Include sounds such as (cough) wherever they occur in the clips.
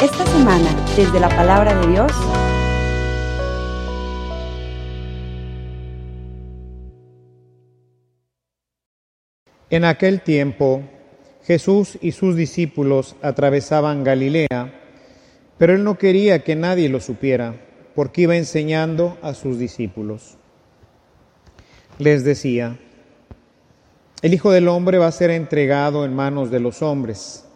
Esta semana, desde la palabra de Dios, En aquel tiempo Jesús y sus discípulos atravesaban Galilea, pero él no quería que nadie lo supiera, porque iba enseñando a sus discípulos. Les decía, el Hijo del Hombre va a ser entregado en manos de los hombres,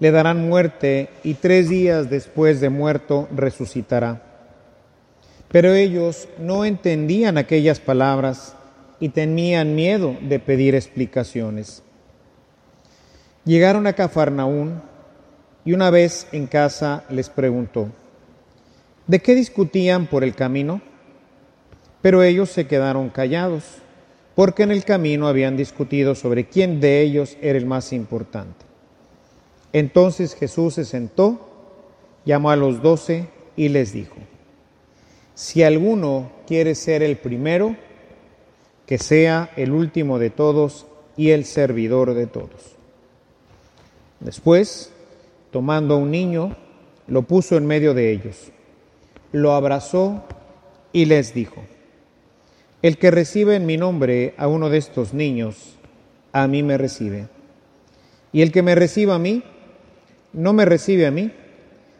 le darán muerte y tres días después de muerto resucitará. Pero ellos no entendían aquellas palabras y tenían miedo de pedir explicaciones. Llegaron a Cafarnaún y una vez en casa les preguntó, ¿de qué discutían por el camino? Pero ellos se quedaron callados, porque en el camino habían discutido sobre quién de ellos era el más importante. Entonces Jesús se sentó, llamó a los doce y les dijo, si alguno quiere ser el primero, que sea el último de todos y el servidor de todos. Después, tomando a un niño, lo puso en medio de ellos, lo abrazó y les dijo, el que recibe en mi nombre a uno de estos niños, a mí me recibe. Y el que me reciba a mí, no me recibe a mí,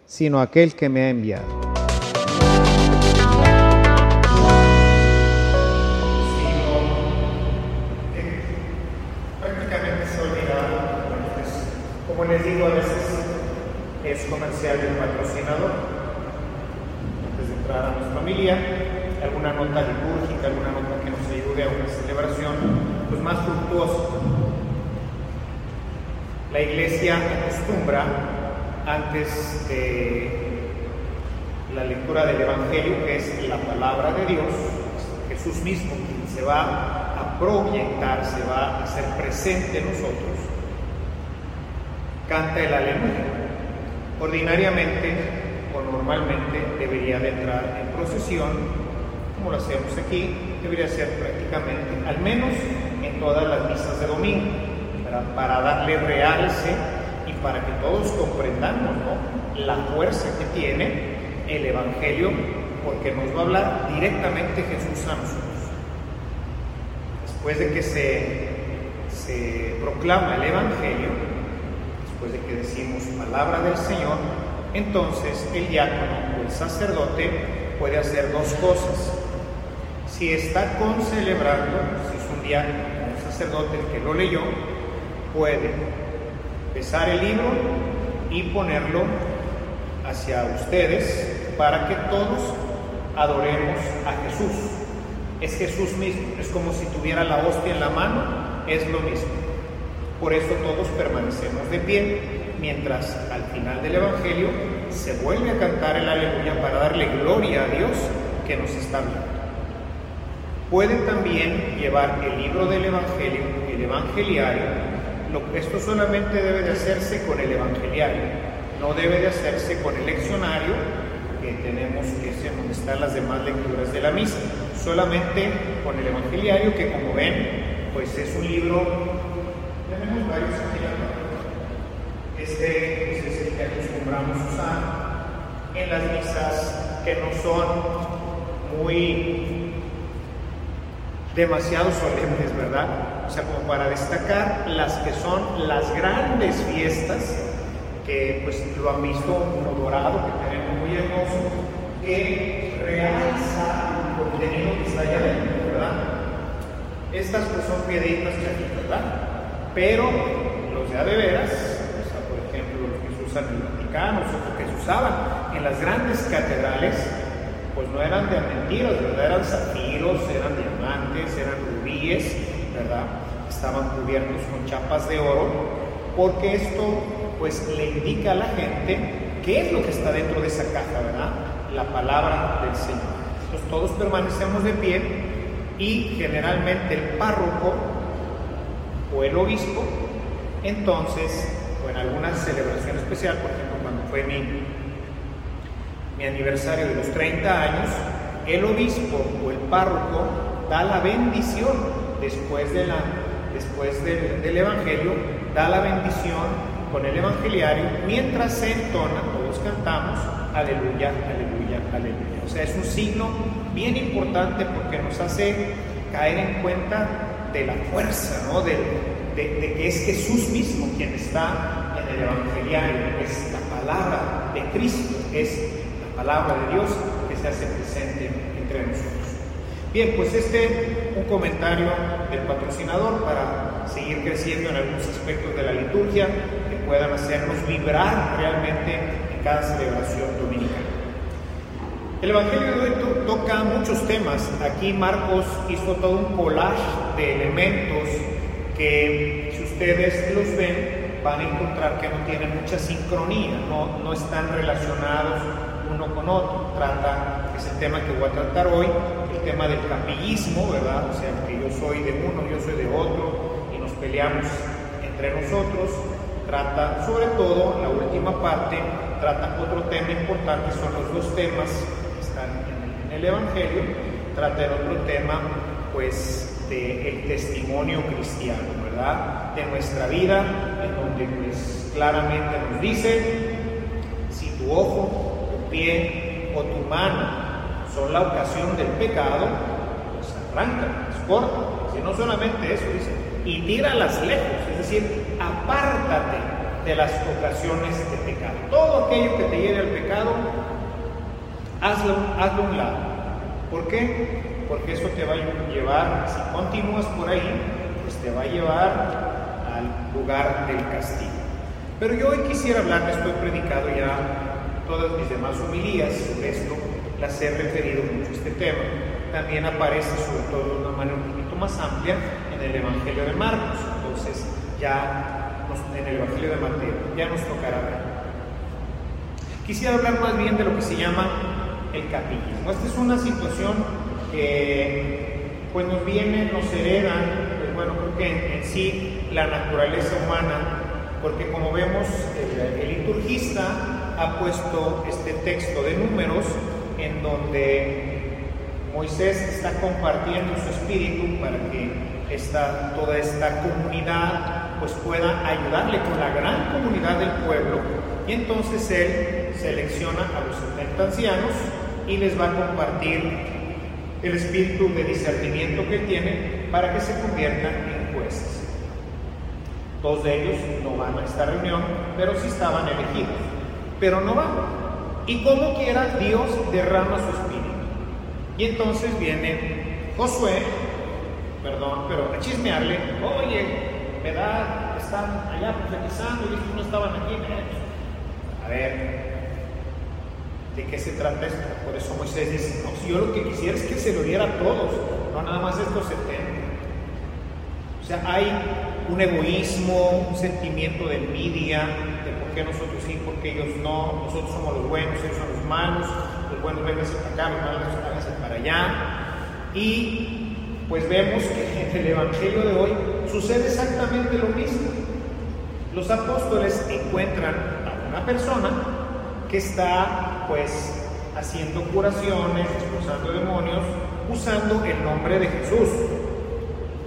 sino aquel que me ha enviado. les digo, a veces es comercial y un patrocinador. Antes de entrar a nuestra familia, alguna nota litúrgica, alguna nota que nos ayude a una celebración pues más fructuosa. La iglesia acostumbra, antes de la lectura del Evangelio, que es la palabra de Dios, Jesús mismo quien se va a proyectar, se va a hacer presente en nosotros, canta el aleluya. Ordinariamente o normalmente debería de entrar en procesión, como lo hacemos aquí, debería ser prácticamente, al menos en todas las misas de domingo, para darle realce y para que todos comprendamos la fuerza que tiene el Evangelio, porque nos va a hablar directamente Jesús a. Después de que se, se proclama el Evangelio, después de que decimos palabra del Señor, entonces el diácono o el sacerdote puede hacer dos cosas. Si está concelebrando, si es un diácono o un sacerdote el que lo leyó, puede besar el libro y ponerlo hacia ustedes para que todos adoremos a Jesús. Es Jesús mismo, es como si tuviera la hostia en la mano, es lo mismo. Por eso todos permanecemos de pie, mientras al final del Evangelio se vuelve a cantar el aleluya para darle gloria a Dios que nos está hablando. Pueden también llevar el libro del Evangelio, el Evangeliario. Esto solamente debe de hacerse con el Evangeliario, no debe de hacerse con el leccionario que tenemos, que es en donde están las demás lecturas de la misa. Solamente con el Evangeliario, que como ven, pues es un libro tenemos varios Este es el que acostumbramos usar en las misas que no son muy demasiado solemnes, ¿verdad? O sea, como para destacar las que son las grandes fiestas, que pues lo han visto, uno dorado que tenemos muy hermoso, que realza el contenido que está allá adentro, ¿verdad? Estas pues son piedritas ¿verdad? Pero los de a de veras, o sea, por ejemplo, los que se usan en el Vaticano, los que se usaban en las grandes catedrales, pues no eran de mentiras, ¿verdad? Eran zafiros, eran diamantes, eran rubíes, ¿verdad? Estaban cubiertos con chapas de oro, porque esto pues le indica a la gente qué es lo que está dentro de esa caja, ¿verdad? La palabra del Señor. Entonces todos permanecemos de pie y generalmente el párroco o el obispo, entonces, o en alguna celebración especial, por ejemplo, cuando fue mi, mi aniversario de los 30 años, el obispo o el párroco da la bendición después, de la, después del, Evangelio, da la bendición con el Evangeliario mientras se entona, todos cantamos, aleluya, aleluya, aleluya. O sea, es un signo bien importante porque nos hace caer en cuenta de la fuerza, ¿no? De, de, que es Jesús mismo quien está en el Evangeliario, es la palabra de Cristo, es la palabra de Dios que se hace presente entre nosotros. Bien, pues este un comentario del patrocinador para seguir creciendo en algunos aspectos de la liturgia que puedan hacernos vibrar realmente en cada celebración dominical. El Evangelio de hoy toca muchos temas. Aquí Marcos hizo todo un collage de elementos que si ustedes los ven van a encontrar que no tienen mucha sincronía, no, no están relacionados uno con otro. Trata, es el tema que voy a tratar hoy, el tema del capillismo, ¿verdad? O sea, que yo soy de uno, yo soy de otro y nos peleamos entre nosotros. Trata, sobre todo, la última parte, trata otro tema importante, son los dos temas en el Evangelio, trata el otro tema, pues, del testimonio cristiano, ¿verdad? De nuestra vida, en donde, pues, claramente nos dice, si tu ojo, tu pie o tu mano son la ocasión del pecado, pues arranca, corta. Si no solamente eso, dice, y tíralas lejos, es decir, apártate de las ocasiones de pecado. Todo aquello que te lleve al pecado, hazlo, hazlo a un lado. ¿Por qué? Porque eso te va a llevar, si continúas por ahí, pues te va a llevar al lugar del castigo. Pero yo hoy quisiera hablar, estoy predicado ya todas mis demás homilías sobre esto, las he referido mucho a este tema. También aparece sobre todo de una manera un poquito más amplia en el Evangelio de Marcos. Entonces, ya en el Evangelio de Mateo, ya nos tocará ver. Quisiera hablar más bien de lo que se llama el capillismo. Esta es una situación que pues nos viene, nos heredan, pues bueno, creo que en, sí la naturaleza humana, porque como vemos, el, el liturgista ha puesto este texto de números en donde Moisés está compartiendo su espíritu para que esta, toda esta comunidad pues pueda ayudarle con la gran comunidad del pueblo y entonces él selecciona a los 70 ancianos y les va a compartir el espíritu de discernimiento que tiene para que se conviertan en jueces. Dos de ellos no van a esta reunión, pero sí estaban elegidos, pero no van. Y como quiera, Dios derrama su espíritu. Y entonces viene Josué, perdón, pero a chismearle, oye, ¿verdad? Están allá profetizando y no estaban aquí. A ver, ¿de qué se trata esto? Por eso Moisés dice, no, si yo lo que quisiera es que se lo diera a todos, no nada más estos 70. O sea, hay un egoísmo, un sentimiento de envidia, ¿por qué nosotros sí, por qué ellos no? Nosotros somos los buenos, ellos son los malos, los buenos vénganse para acá, los malos vénganse para allá. Y pues vemos que en el Evangelio de hoy sucede exactamente lo mismo. Los apóstoles encuentran a una persona que está pues haciendo curaciones, expulsando demonios, usando el nombre de Jesús.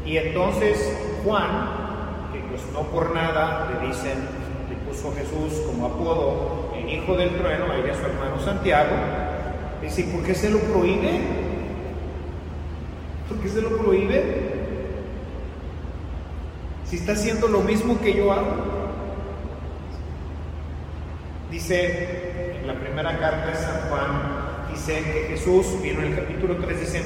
Y entonces Juan, que pues no por nada le dicen Jesús como apodo el hijo del trueno, ahí a su hermano Santiago. Dice, ¿por qué se lo prohíbe? ¿Por qué se lo prohíbe? Si está haciendo lo mismo que yo hago. Dice en la primera carta de San Juan, dice que Jesús, vino en el capítulo 3, dice,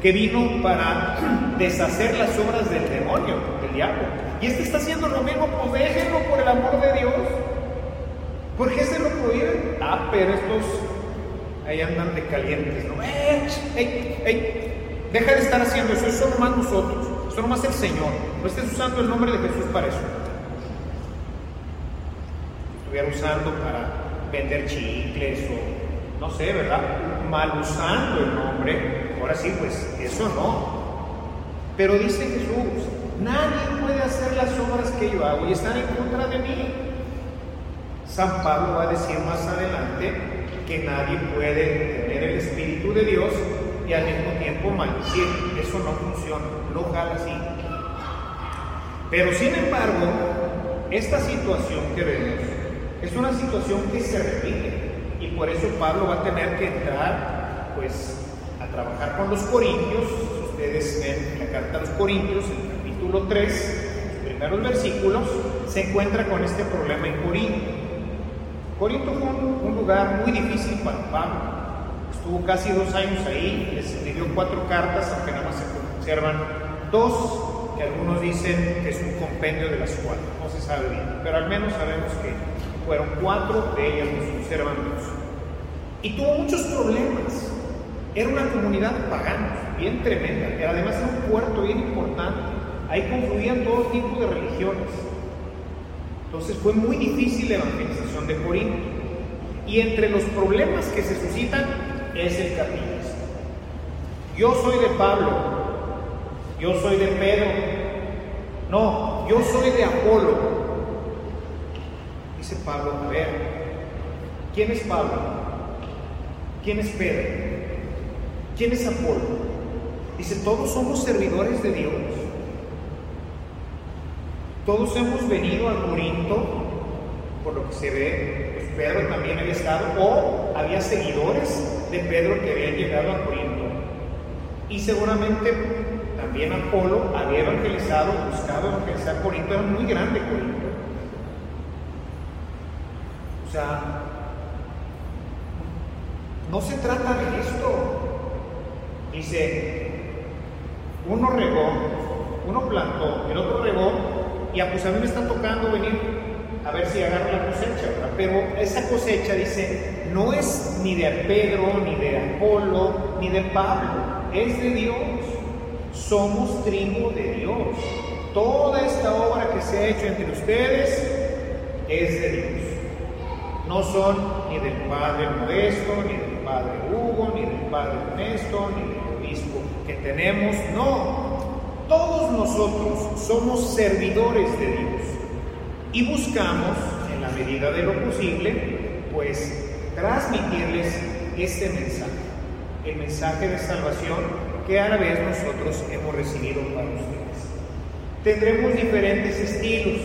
que vino para (clears throat) deshacer las obras del demonio, del diablo. Y este está haciendo lo mismo, pues déjenlo por el amor de Dios. ¿Por qué se lo prohíben? Ah, pero estos ahí andan de calientes, ¿no? ¡Eh! ¡Ey! ¡Ey! Deja de estar haciendo eso, eso nomás nosotros, eso nomás el Señor. No estés usando el nombre de Jesús para eso. Estuviera usando para vender chicles o no sé, ¿verdad? Mal usando el nombre. Ahora sí, pues eso no. Pero dice Jesús, Nadie puede hacer las obras que yo hago y están en contra de mí. San Pablo va a decir más adelante que nadie puede tener el Espíritu de Dios y al mismo tiempo maldecir. Eso no funciona, no jala así. Pero sin embargo, esta situación que vemos es una situación que se repite y por eso Pablo va a tener que entrar pues a trabajar con los corintios. Ustedes ven la carta a los corintios, capítulo 3, los primeros versículos, se encuentra con este problema en Corinto. Corinto fue un, lugar muy difícil para Pablo. Estuvo casi dos años ahí, les escribió cuatro cartas, aunque nada más se conservan dos que algunos dicen que es un compendio de las cuatro, no se sabe bien, pero al menos sabemos que fueron cuatro de ellas se conservan dos. Y tuvo muchos problemas. Era una comunidad pagana, bien tremenda, que además era un puerto bien importante. Ahí confluían todo tipo de religiones. Entonces fue muy difícil la evangelización de Corinto. Y entre los problemas que se suscitan es el capítulo. Yo soy de Pablo, yo soy de Pedro, no, yo soy de Apolo. Dice Pablo, a ver, ¿quién es Pablo? ¿Quién es Pedro? ¿Quién es Apolo? Dice, todos somos servidores de Dios. Todos hemos venido al Corinto, por lo que se ve, pues Pedro también había estado, o había seguidores de Pedro que habían llegado a Corinto. Y seguramente también Apolo había evangelizado, buscado evangelizar Corinto, era muy grande Corinto. O sea, no se trata de esto. Dice, uno regó, uno plantó, el otro regó, y a, pues a mí me está tocando venir a ver si agarro la cosecha, Pero esa cosecha, dice, no es ni de Pedro, ni de Apolo, ni de Pablo, es de Dios. Somos trigo de Dios. Toda esta obra que se ha hecho entre ustedes es de Dios. No son ni del Padre Modesto, ni del Padre Hugo, ni del Padre Ernesto, ni del obispo que tenemos. No, todos nosotros somos servidores de Dios y buscamos, en la medida de lo posible, pues transmitirles este mensaje, el mensaje de salvación que a la vez nosotros hemos recibido para ustedes. Tendremos diferentes estilos,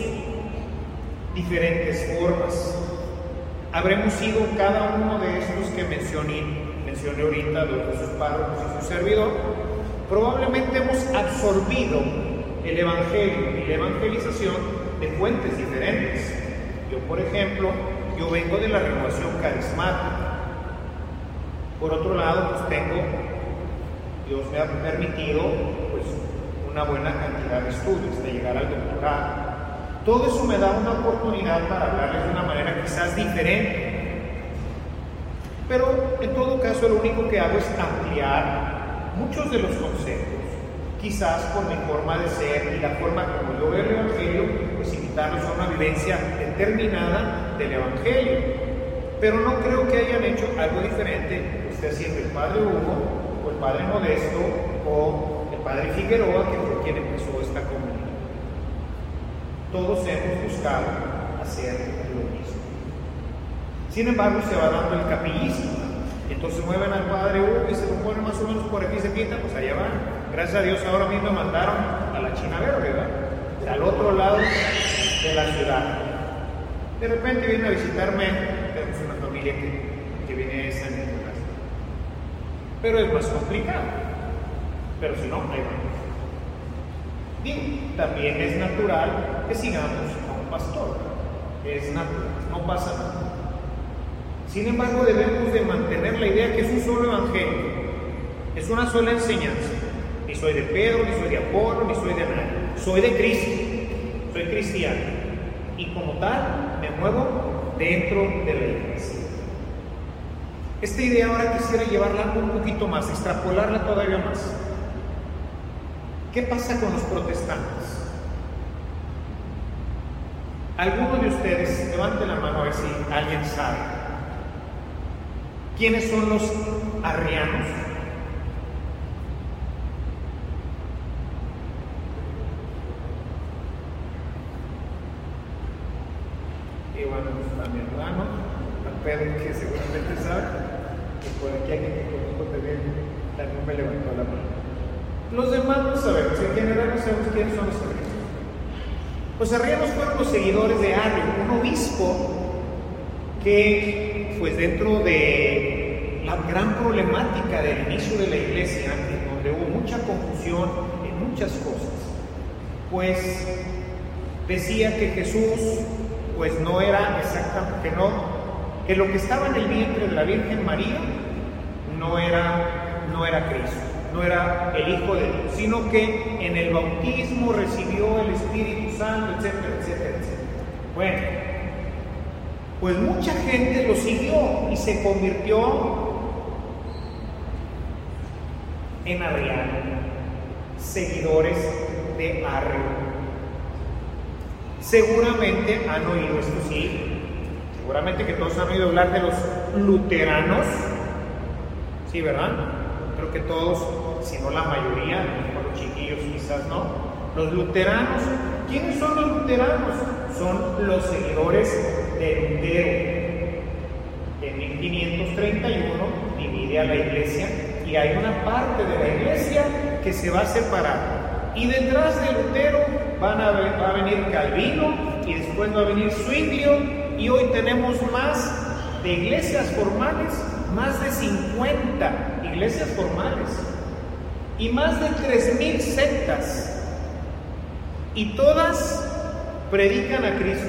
diferentes formas. Habremos sido cada uno de estos que mencioné, mencioné ahorita, de sus párrocos y su servidor. Probablemente hemos absorbido el Evangelio y la evangelización de fuentes diferentes. Yo, por ejemplo, yo vengo de la renovación carismática. Por otro lado, pues tengo Dios me ha permitido pues, una buena cantidad de estudios, de llegar al doctorado. Todo eso me da una oportunidad para hablarles de una manera quizás diferente. Pero en todo caso lo único que hago es ampliar muchos de los conceptos, quizás por mi forma de ser y la forma como yo veo el Evangelio, pues invitarlos a una vivencia determinada del Evangelio. Pero no creo que hayan hecho algo diferente, usted siendo el Padre Hugo, el padre Modesto o el padre Figueroa, que fue quien empezó esta comunidad. Todos hemos buscado hacer lo mismo. Sin embargo, se va dando el capillismo. Entonces mueven al padre Hugo y se lo ponen más o menos por aquí se pinta, pues allá van. Gracias a Dios ahora mismo mandaron a la China Verde, ¿verdad? al otro lado de la ciudad. De repente viene a visitarme, tenemos una familia que, que viene a San pero es más complicado. Pero si no, hay vamos. Bien, también es natural que sigamos a un pastor. Es natural, no pasa nada. Sin embargo, debemos de mantener la idea que es un solo evangelio, es una sola enseñanza. Ni soy de Pedro, ni soy de Apolo, ni soy de nadie. Soy de Cristo, soy cristiano. Y como tal, me muevo dentro de la iglesia. Esta idea ahora quisiera llevarla un poquito más, extrapolarla todavía más. ¿Qué pasa con los protestantes? Algunos de ustedes, levanten la mano a ver si alguien sabe. ¿Quiénes son los arrianos? Bueno, a mi hermano, a Pedro, que seguramente sabe por aquí alguien que conozco también, también me levantó la mano. Los demás no sabemos, en general no sabemos quiénes son los argentinos. Los arrianos fueron los seguidores de Arrio, un obispo que, pues dentro de la gran problemática del inicio de la iglesia, en donde hubo mucha confusión en muchas cosas, pues decía que Jesús, pues no era exactamente, que no, que lo que estaba en el vientre de la Virgen María no era, no era Cristo no era el Hijo de Dios, sino que en el bautismo recibió el Espíritu Santo, etcétera, etcétera, etcétera. Bueno, pues mucha gente lo siguió y se convirtió en arriano, seguidores de Arrio. Seguramente han oído esto, sí. Seguramente que todos han oído hablar de los luteranos. Sí, ¿verdad? Creo que todos, si no la mayoría, los chiquillos quizás no. Los luteranos, ¿quiénes son los luteranos? Son los seguidores de Lutero. En 1531 divide a la iglesia y hay una parte de la iglesia que se va a separar. Y detrás de Lutero van a, va a venir Calvino y después va a venir Zwinglio y hoy tenemos más de iglesias formales, más de 50 iglesias formales y más de 3.000 sectas y todas predican a Cristo.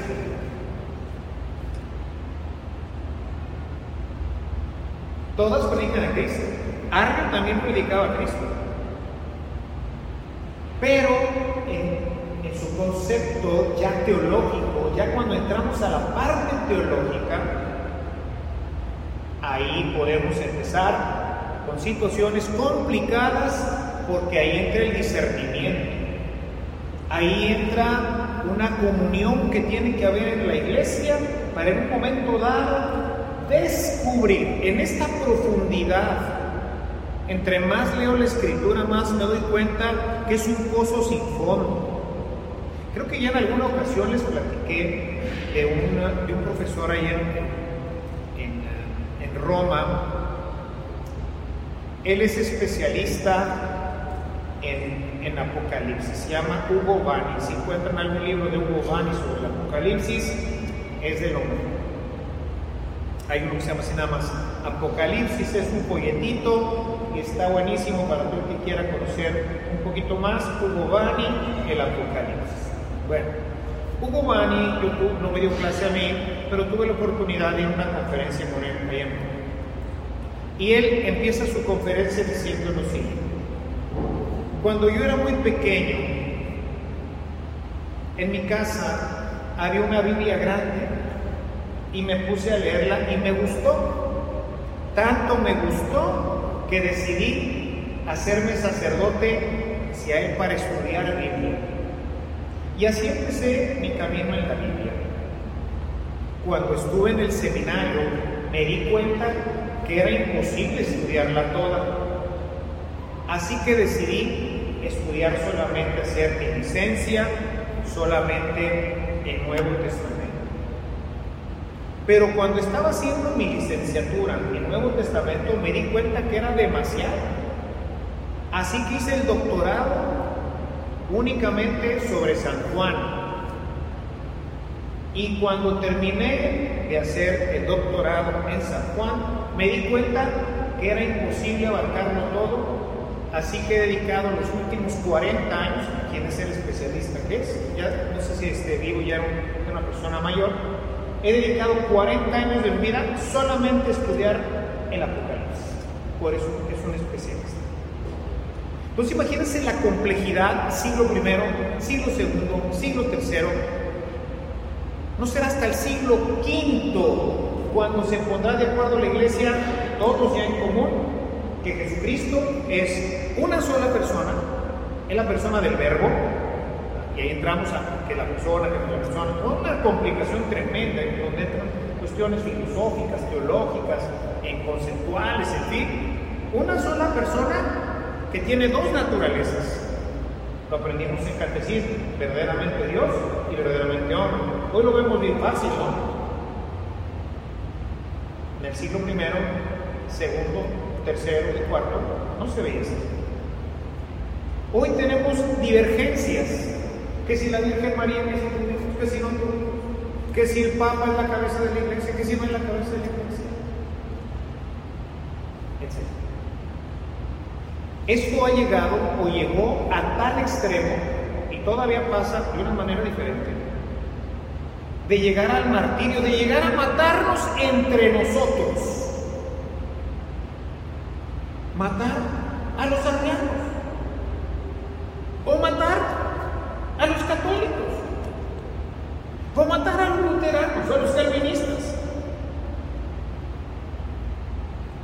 Todas predican a Cristo. Arrio también predicaba a Cristo. Pero en su concepto ya teológico, ya cuando entramos a la parte teológica, ahí podemos empezar con situaciones complicadas porque ahí entra el discernimiento. Ahí entra una comunión que tiene que haber en la iglesia para en un momento dado descubrir en esta profundidad. Entre más leo la escritura, más me doy cuenta que es un pozo sin fondo. Creo que ya en alguna ocasión les platiqué de, un profesor ahí en, en, Roma, él es especialista en, en, Apocalipsis, se llama Hugo Bani. Si encuentran algún libro de Hugo Bani sobre el Apocalipsis, es de lo. Hay uno que se llama así nada más. Apocalipsis es un folletito está buenísimo para todo el que quiera conocer un poquito más. Hugo Bani, el Apocalipsis. Bueno, Hugo Bani, yo no me dio clase a mí, pero tuve la oportunidad de ir a una conferencia con él en y él empieza su conferencia diciendo lo siguiente. Cuando yo era muy pequeño, en mi casa había una Biblia grande y me puse a leerla y me gustó. Tanto me gustó que decidí hacerme sacerdote hacia él para estudiar Biblia. Y así empecé mi camino en la Biblia. Cuando estuve en el seminario me di cuenta que era imposible estudiarla toda. Así que decidí estudiar solamente, hacer mi licencia, solamente el Nuevo Testamento. Pero cuando estaba haciendo mi licenciatura en Nuevo Testamento me di cuenta que era demasiado. Así que hice el doctorado únicamente sobre San Juan. Y cuando terminé de hacer el doctorado en San Juan, me di cuenta que era imposible abarcarlo todo, así que he dedicado los últimos 40 años, quien es el especialista que es, ya no sé si este vivo ya era una persona mayor, he dedicado 40 años de mi vida solamente a estudiar el Apocalipsis, por eso es un especialista. Entonces imagínense la complejidad, siglo primero, siglo segundo, siglo tercero, no será hasta el siglo quinto cuando se pondrá de acuerdo la iglesia, todos ya en común, que Jesucristo es una sola persona, es la persona del verbo, y ahí entramos a que la persona, que la persona, una complicación tremenda, en donde entran cuestiones filosóficas, teológicas, en conceptuales, en fin, una sola persona que tiene dos naturalezas. Lo aprendimos en catecismo, verdaderamente Dios y verdaderamente hombre. Hoy lo vemos bien fácil, ¿no? En el siglo primero, segundo, tercero y cuarto no se veía así. Hoy tenemos divergencias. Que si la Virgen María, que si, que si no que si el Papa es la cabeza de la iglesia, que si no es la cabeza de la iglesia, etc. Esto ha llegado o llegó a tal extremo, y todavía pasa de una manera diferente, de llegar al martirio, de llegar a matarnos entre nosotros. Matar a los arrianos. O matar a los católicos. O matar a los luteranos, a los calvinistas.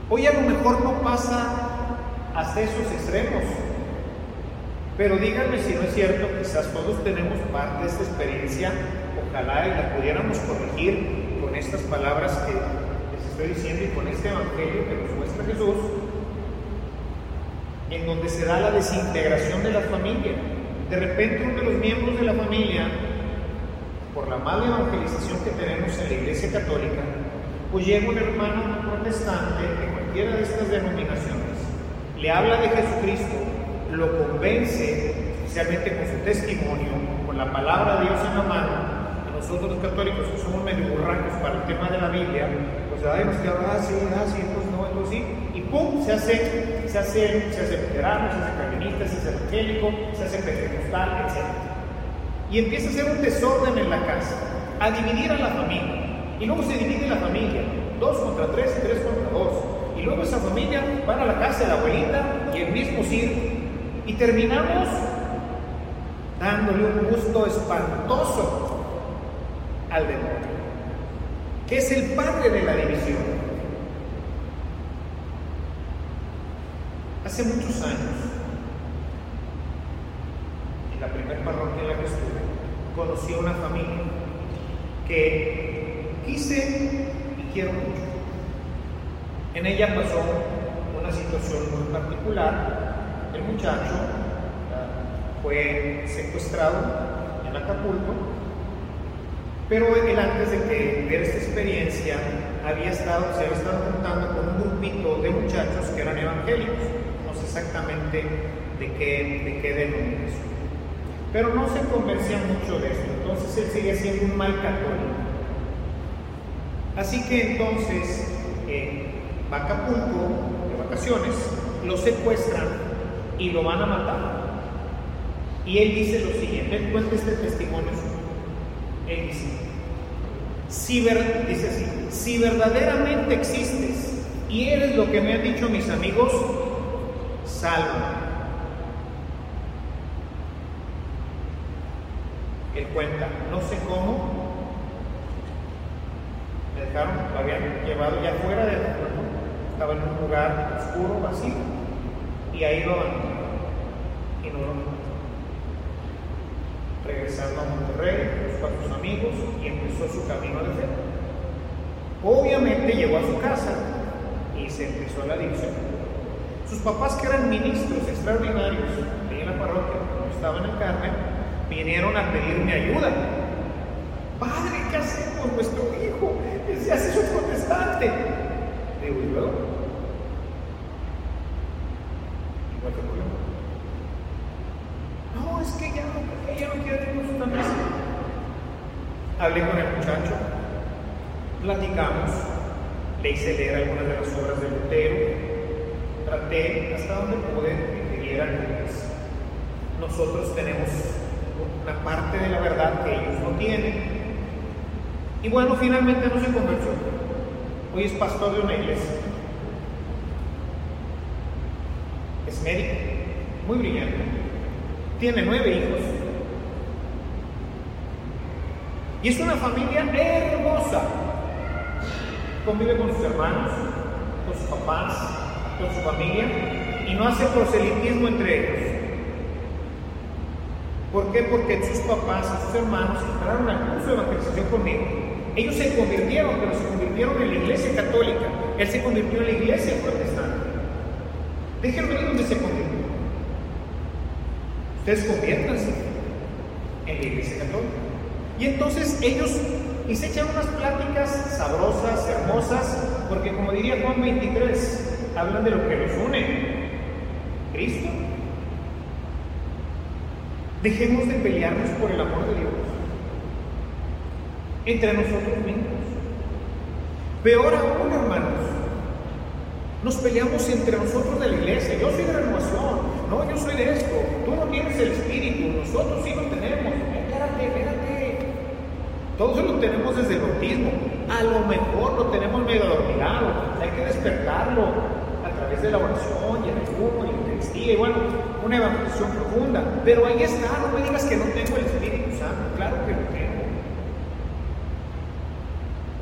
Hoy a lo mejor no pasa hasta esos extremos. Pero díganme si no es cierto, quizás todos tenemos parte de esta experiencia ojalá y la pudiéramos corregir con estas palabras que les estoy diciendo y con este evangelio que nos muestra Jesús, en donde se da la desintegración de la familia. De repente uno de los miembros de la familia, por la mala evangelización que tenemos en la Iglesia Católica, pues llega un hermano protestante de cualquiera de estas denominaciones, le habla de Jesucristo, lo convence, especialmente con su testimonio, con la palabra de Dios en la mano, nosotros los católicos que somos medio burracos para el tema de la Biblia, pues ay, nos queda, ah, sí, ah, pues no, entonces sí, y pum, se hace, se hace, se hace luterano, se hace calvinista, se hace evangélico, se hace pentecostal, etc. Y empieza a hacer un desorden en la casa, a dividir a la familia. Y luego se divide la familia, dos contra tres y tres contra dos. Y luego esa familia van a la casa de la abuelita y el mismo circo. Y terminamos dándole un gusto espantoso al demonio, que es el padre de la división. Hace muchos años, en la primera parroquia en la que estuve, conocí a una familia que quise y quiero mucho. En ella pasó una situación muy particular. El muchacho ah, fue secuestrado en Acapulco pero él antes de que ver esta experiencia había estado, se había estado juntando con un grupito de muchachos que eran evangélicos, no sé exactamente de qué, de qué denominación. Pero no se convencía mucho de esto, entonces él sigue siendo un mal católico. Así que entonces eh, va Acapulco de vacaciones, lo secuestran y lo van a matar. Y él dice lo siguiente, él cuenta este testimonio él dice, si, dice así, si verdaderamente existes y eres lo que me han dicho mis amigos, salva. Él cuenta, no sé cómo, me dejaron, lo habían llevado ya fuera del estaba en un lugar oscuro, vacío, y ahí lo abandonaron. Y no lo regresando a Monterrey, buscó a sus amigos y empezó su camino de fe. Obviamente llegó a su casa y se empezó la división. Sus papás, que eran ministros extraordinarios ahí en la parroquia, cuando estaban en Carmen, vinieron a pedirme ayuda. Padre, ¿qué hacemos? Nuestro hijo se hace su protestante. Digo, ¿y luego? Igual que No, es que ya no ella no quiere tener su mesa. Hablé con el muchacho, platicamos, le hice leer algunas de las obras de Lutero, traté hasta donde pude que viera que nosotros tenemos una parte de la verdad que ellos no tienen. Y bueno, finalmente no se convirtió. Hoy es pastor de una iglesia. Es médico, muy brillante. Tiene nueve hijos. Y es una familia hermosa. Convive con sus hermanos, con sus papás, con su familia y no hace proselitismo entre ellos. ¿Por qué? Porque sus papás sus hermanos entraron al curso de evangelización conmigo. Ellos se convirtieron, pero se convirtieron en la iglesia católica. Él se convirtió en la iglesia protestante. Déjenme ver dónde se convirtió. Ustedes conviértanse en la iglesia católica. Y entonces ellos y se echan unas pláticas sabrosas, hermosas, porque como diría Juan 23, hablan de lo que los une, Cristo. Dejemos de pelearnos por el amor de Dios entre nosotros mismos. Peor aún, hermanos, nos peleamos entre nosotros de la iglesia. Yo soy de renovación, no, yo soy de esto. Tú no tienes el espíritu, nosotros sí lo tenemos. Espérate, espérate. Todos lo tenemos desde el bautismo. A lo mejor lo tenemos medio adormilado. Hay que despertarlo a través de la oración y el ayuno y la Eucaristía y bueno, una evangelización profunda. Pero ahí está, no me digas que no tengo el Espíritu Santo. Claro que lo tengo.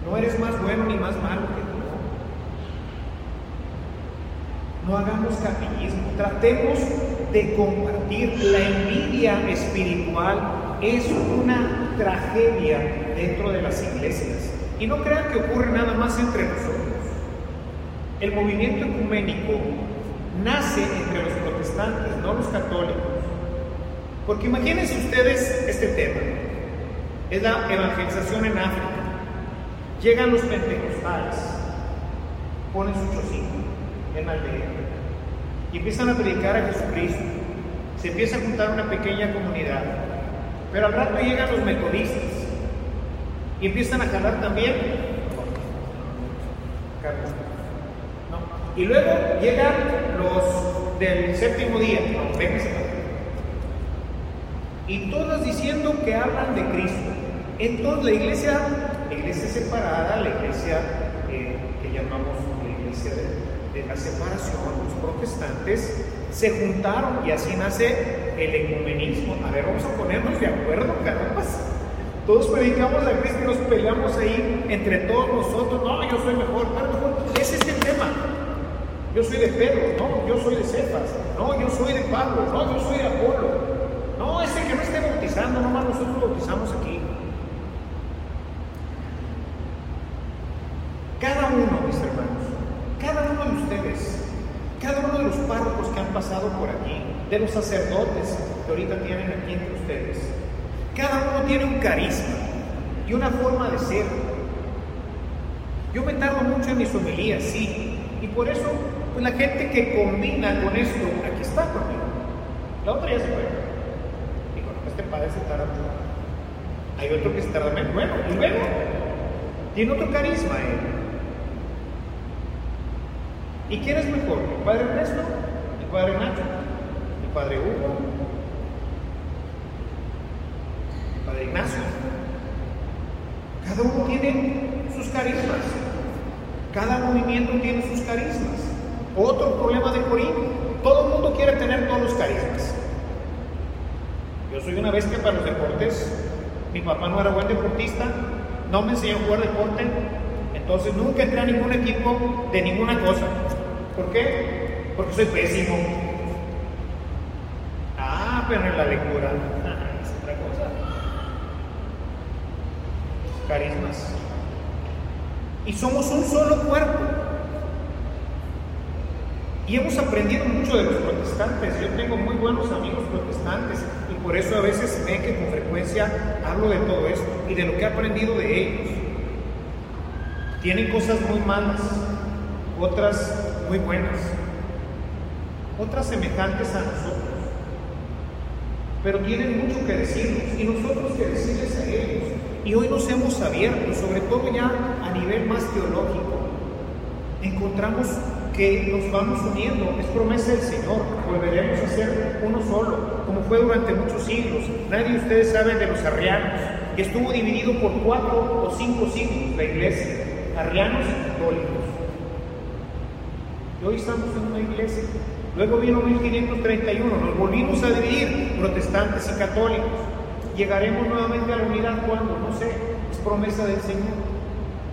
No eres más bueno ni más malo que tú. No hagamos capillismo, tratemos de compartir. La envidia espiritual es una tragedia dentro de las iglesias. Y no crean que ocurre nada más entre nosotros. El movimiento ecuménico nace entre los protestantes, no los católicos. Porque imagínense ustedes este tema. Es la evangelización en África. Llegan los pentecostales, ponen su chocito en la aldea y empiezan a predicar a Jesucristo. Se empieza a juntar una pequeña comunidad. Pero al rato llegan los metodistas y empiezan a jalar también. Y luego llegan los del séptimo día, y todos diciendo que hablan de Cristo. Entonces la iglesia, la iglesia separada, la iglesia eh, que llamamos la iglesia de, de la separación, los protestantes, se juntaron y así nace el ecumenismo. A ver, vamos a ponernos de acuerdo, caramba. Todos predicamos a Cristo y nos peleamos ahí entre todos nosotros. No, yo soy mejor, mejor. Ese es el tema. Yo soy de Pedro, no, yo soy de Cefas, no, yo soy de Pablo, no, yo soy de Apolo. No, ese que no esté bautizando, nomás nosotros bautizamos aquí. Cada uno, mis hermanos, cada uno de ustedes, cada uno de los párrocos que han pasado por aquí, de los sacerdotes que ahorita tienen aquí entre ustedes, cada uno tiene un carisma y una forma de ser. Yo me tardo mucho en mis homilías, sí, y por eso pues la gente que combina con esto, aquí está conmigo. La otra ya se fue. Y con este padre se tarda mucho. Hay otro que se tarda menos. Bueno, y luego tiene otro carisma él. ¿Y quién es mejor? ¿El padre Ernesto? ¿El padre Nacho? ¿El padre Hugo? ¿El padre Ignacio? Cada uno tiene sus carismas. Cada movimiento tiene sus carismas. Otro problema de Corinto. Todo el mundo quiere tener todos los carismas. Yo soy una bestia para los deportes. Mi papá no era buen deportista. No me enseñó a jugar deporte. Entonces nunca entré a ningún equipo de ninguna cosa. ¿Por qué? Porque soy pésimo. Pero en la lectura es otra cosa. Carismas. Y somos un solo cuerpo. Y hemos aprendido mucho de los protestantes. Yo tengo muy buenos amigos protestantes y por eso a veces ven que con frecuencia hablo de todo esto y de lo que he aprendido de ellos. Tienen cosas muy malas, otras muy buenas, otras semejantes a nosotros. Pero tienen mucho que decirnos y nosotros que decirles a ellos. Y hoy nos hemos abierto, sobre todo ya a nivel más teológico. Encontramos que nos vamos uniendo, es promesa del Señor, volveremos a ser uno solo, como fue durante muchos siglos. Nadie de ustedes sabe de los arrianos, que estuvo dividido por cuatro o cinco siglos la iglesia, arrianos y católicos. Y hoy estamos en una iglesia. Luego vino 1531, nos volvimos a dividir, protestantes y católicos. Llegaremos nuevamente a la unidad cuando, no sé, es promesa del Señor.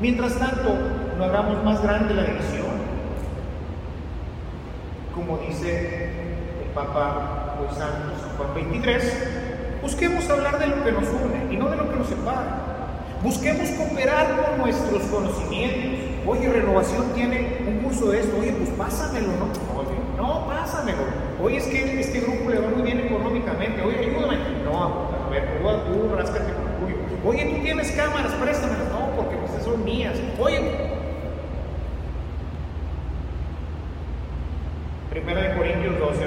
Mientras tanto, no hagamos más grande la división como dice el Papa hoy Santo San Juan 23, busquemos hablar de lo que nos une y no de lo que nos separa. Busquemos cooperar con nuestros conocimientos. Oye, Renovación tiene un curso de esto. Oye, pues pásamelo, ¿no? Oye, no, pásamelo. Oye, es que este grupo le va muy bien económicamente. Oye, ayúdame. No, a ver, tú, tú ráscate con el tuyo. Oye, tú tienes cámaras, préstamelas. No, porque pues son mías. Oye, Primera de Corintios 12,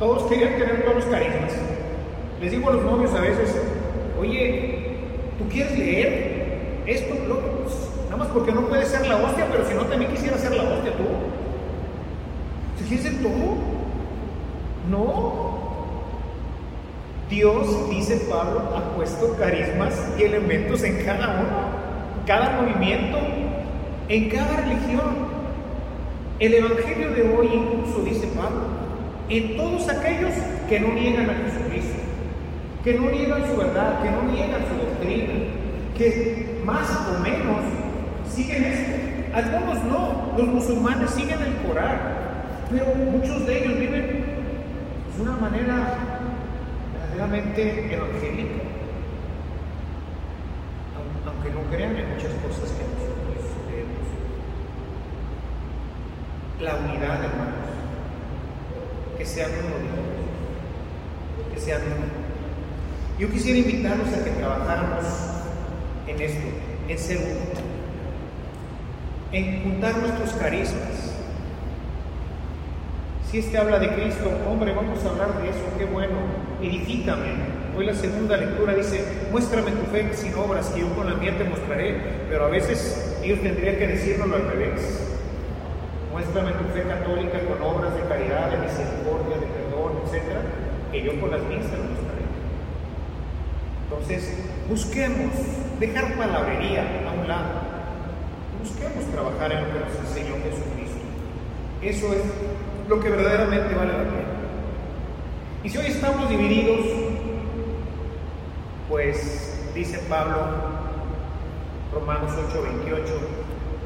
Todos querían tener todos los carismas. Les digo a los novios a veces, oye, ¿tú quieres leer esto? Pues, nada más porque no puedes ser la hostia, pero si no también quisiera ser la hostia tú. ¿Se quieres ser todo? No. Dios, dice Pablo, ha puesto carismas y elementos en cada uno, cada movimiento, en cada religión. El Evangelio de hoy incluso, dice Pablo, en todos aquellos que no niegan a Jesucristo, que no niegan su verdad, que no niegan su doctrina, que más o menos siguen esto. Algunos no, los musulmanes siguen el Corán, pero muchos de ellos viven de una manera verdaderamente evangélica, aunque no crean en muchas cosas que nosotros creemos. La unidad, hermanos, que sean uno que sean uno. Yo quisiera invitarlos a que trabajáramos en esto, en ser uno, en juntar nuestros carismas. Si este habla de Cristo, hombre, vamos a hablar de eso, qué bueno, edifícame. Hoy la segunda lectura dice, muéstrame tu fe sin obras, que yo con la mía te mostraré. Pero a veces ellos tendrían que decirlo al revés. Muéstrame tu fe católica con obras de caridad, de misericordia, de perdón, etc. Que yo con las mías te mostraré. Entonces, busquemos dejar palabrería a un lado. Busquemos trabajar en lo que nos enseñó Jesucristo. Eso es lo que verdaderamente vale la pena. Y si hoy estamos divididos, pues dice Pablo, Romanos 8:28,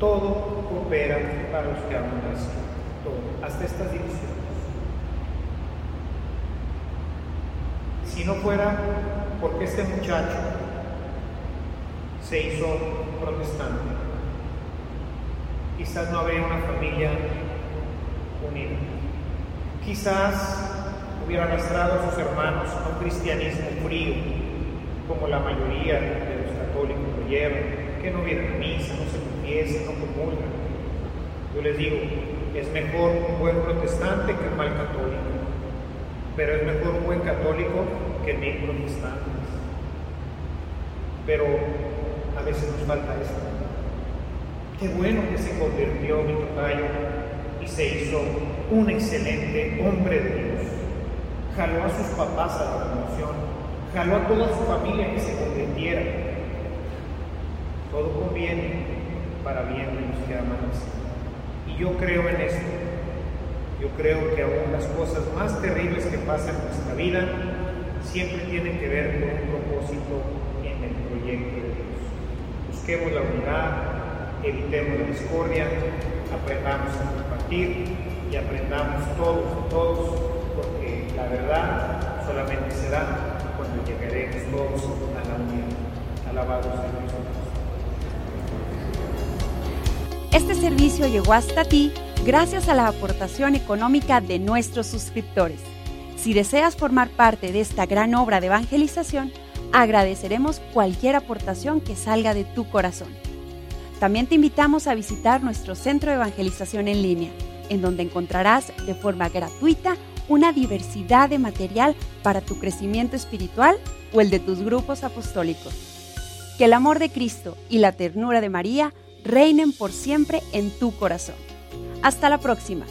todo coopera para los que aman a todo, hasta estas divisiones. Si no fuera porque este muchacho se hizo protestante. Quizás no habría una familia unida. Quizás hubiera arrastrado a sus hermanos a un cristianismo frío, como la mayoría de los católicos lo llevan, que no vienen misa, no se confiesan, no comulgan. Yo les digo, es mejor un buen protestante que un mal católico, pero es mejor un buen católico que mil protestantes. Pero a veces nos falta esto. Qué bueno que se convirtió mi tocayo y se hizo un excelente hombre de Dios. Jaló a sus papás a la revolución, jaló a toda su familia que se convirtiera. Todo conviene para bien de los que aman Y yo creo en esto. Yo creo que aún las cosas más terribles que pasan en nuestra vida siempre tienen que ver con un propósito en el proyecto de Dios. Busquemos la unidad, evitemos la discordia, aprendamos a compartir y aprendamos todos, todos, porque la verdad solamente será cuando llegaremos todos a la unidad. Alabados a Dios. Este servicio llegó hasta ti gracias a la aportación económica de nuestros suscriptores. Si deseas formar parte de esta gran obra de evangelización, agradeceremos cualquier aportación que salga de tu corazón. También te invitamos a visitar nuestro centro de evangelización en línea, en donde encontrarás de forma gratuita una diversidad de material para tu crecimiento espiritual o el de tus grupos apostólicos. Que el amor de Cristo y la ternura de María reinen por siempre en tu corazón. Hasta la próxima.